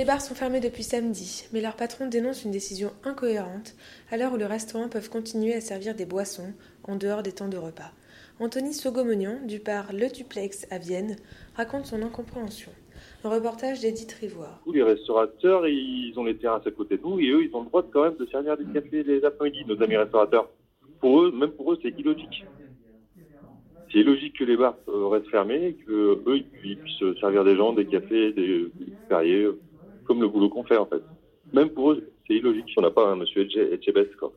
Les bars sont fermés depuis samedi, mais leur patron dénonce une décision incohérente à l'heure où les restaurants peuvent continuer à servir des boissons en dehors des temps de repas. Anthony Sogomonian, du bar Le Duplex à Vienne, raconte son incompréhension. Un reportage d'Edith Rivoire. Les restaurateurs, ils ont les terrasses à côté de nous et eux, ils ont le droit quand même de servir des cafés les après-midi, nos amis restaurateurs. Pour eux, même pour eux, c'est illogique. C'est illogique que les bars euh, restent fermés et que eux, ils puissent servir des gens des cafés, des, des fériés, comme le boulot qu'on fait en fait. Même pour eux, c'est illogique. On n'a pas un monsieur Etchebest, quoi.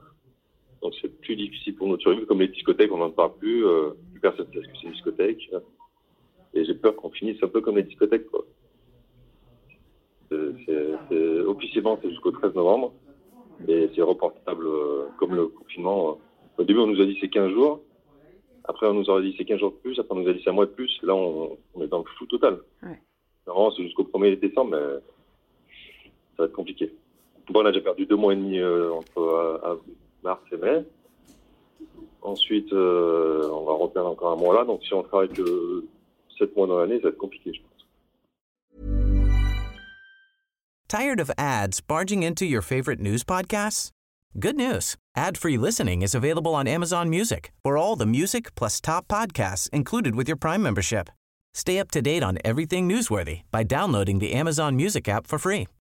Donc c'est plus difficile pour nous de survivre, comme les discothèques, on n'en parle plus, euh, plus personne ne sait ce que c'est une discothèque. Et j'ai peur qu'on finisse un peu comme les discothèques, quoi. C'est, officiellement, c'est jusqu'au 13 novembre. Et c'est reportable euh, comme le confinement. Au début, on nous a dit c'est 15 jours. Après, on nous aurait dit c'est 15 jours de plus. Après, on nous a dit c'est un mois de plus. Là, on, on est dans le flou total. Ouais. Normalement, c'est jusqu'au 1er décembre, mais va être compliqué. Bon, on a déjà perdu deux mois et demi euh, entre euh, mars et mai. Ensuite, euh, on va encore un mois là. Donc, si on travaille que 7 mois dans l'année, ça va être compliqué, je pense. Tired of ads barging into your favorite news podcasts? Good news. Ad-free listening is available on Amazon Music for all the music plus top podcasts included with your Prime membership. Stay up to date on everything newsworthy by downloading the Amazon Music app for free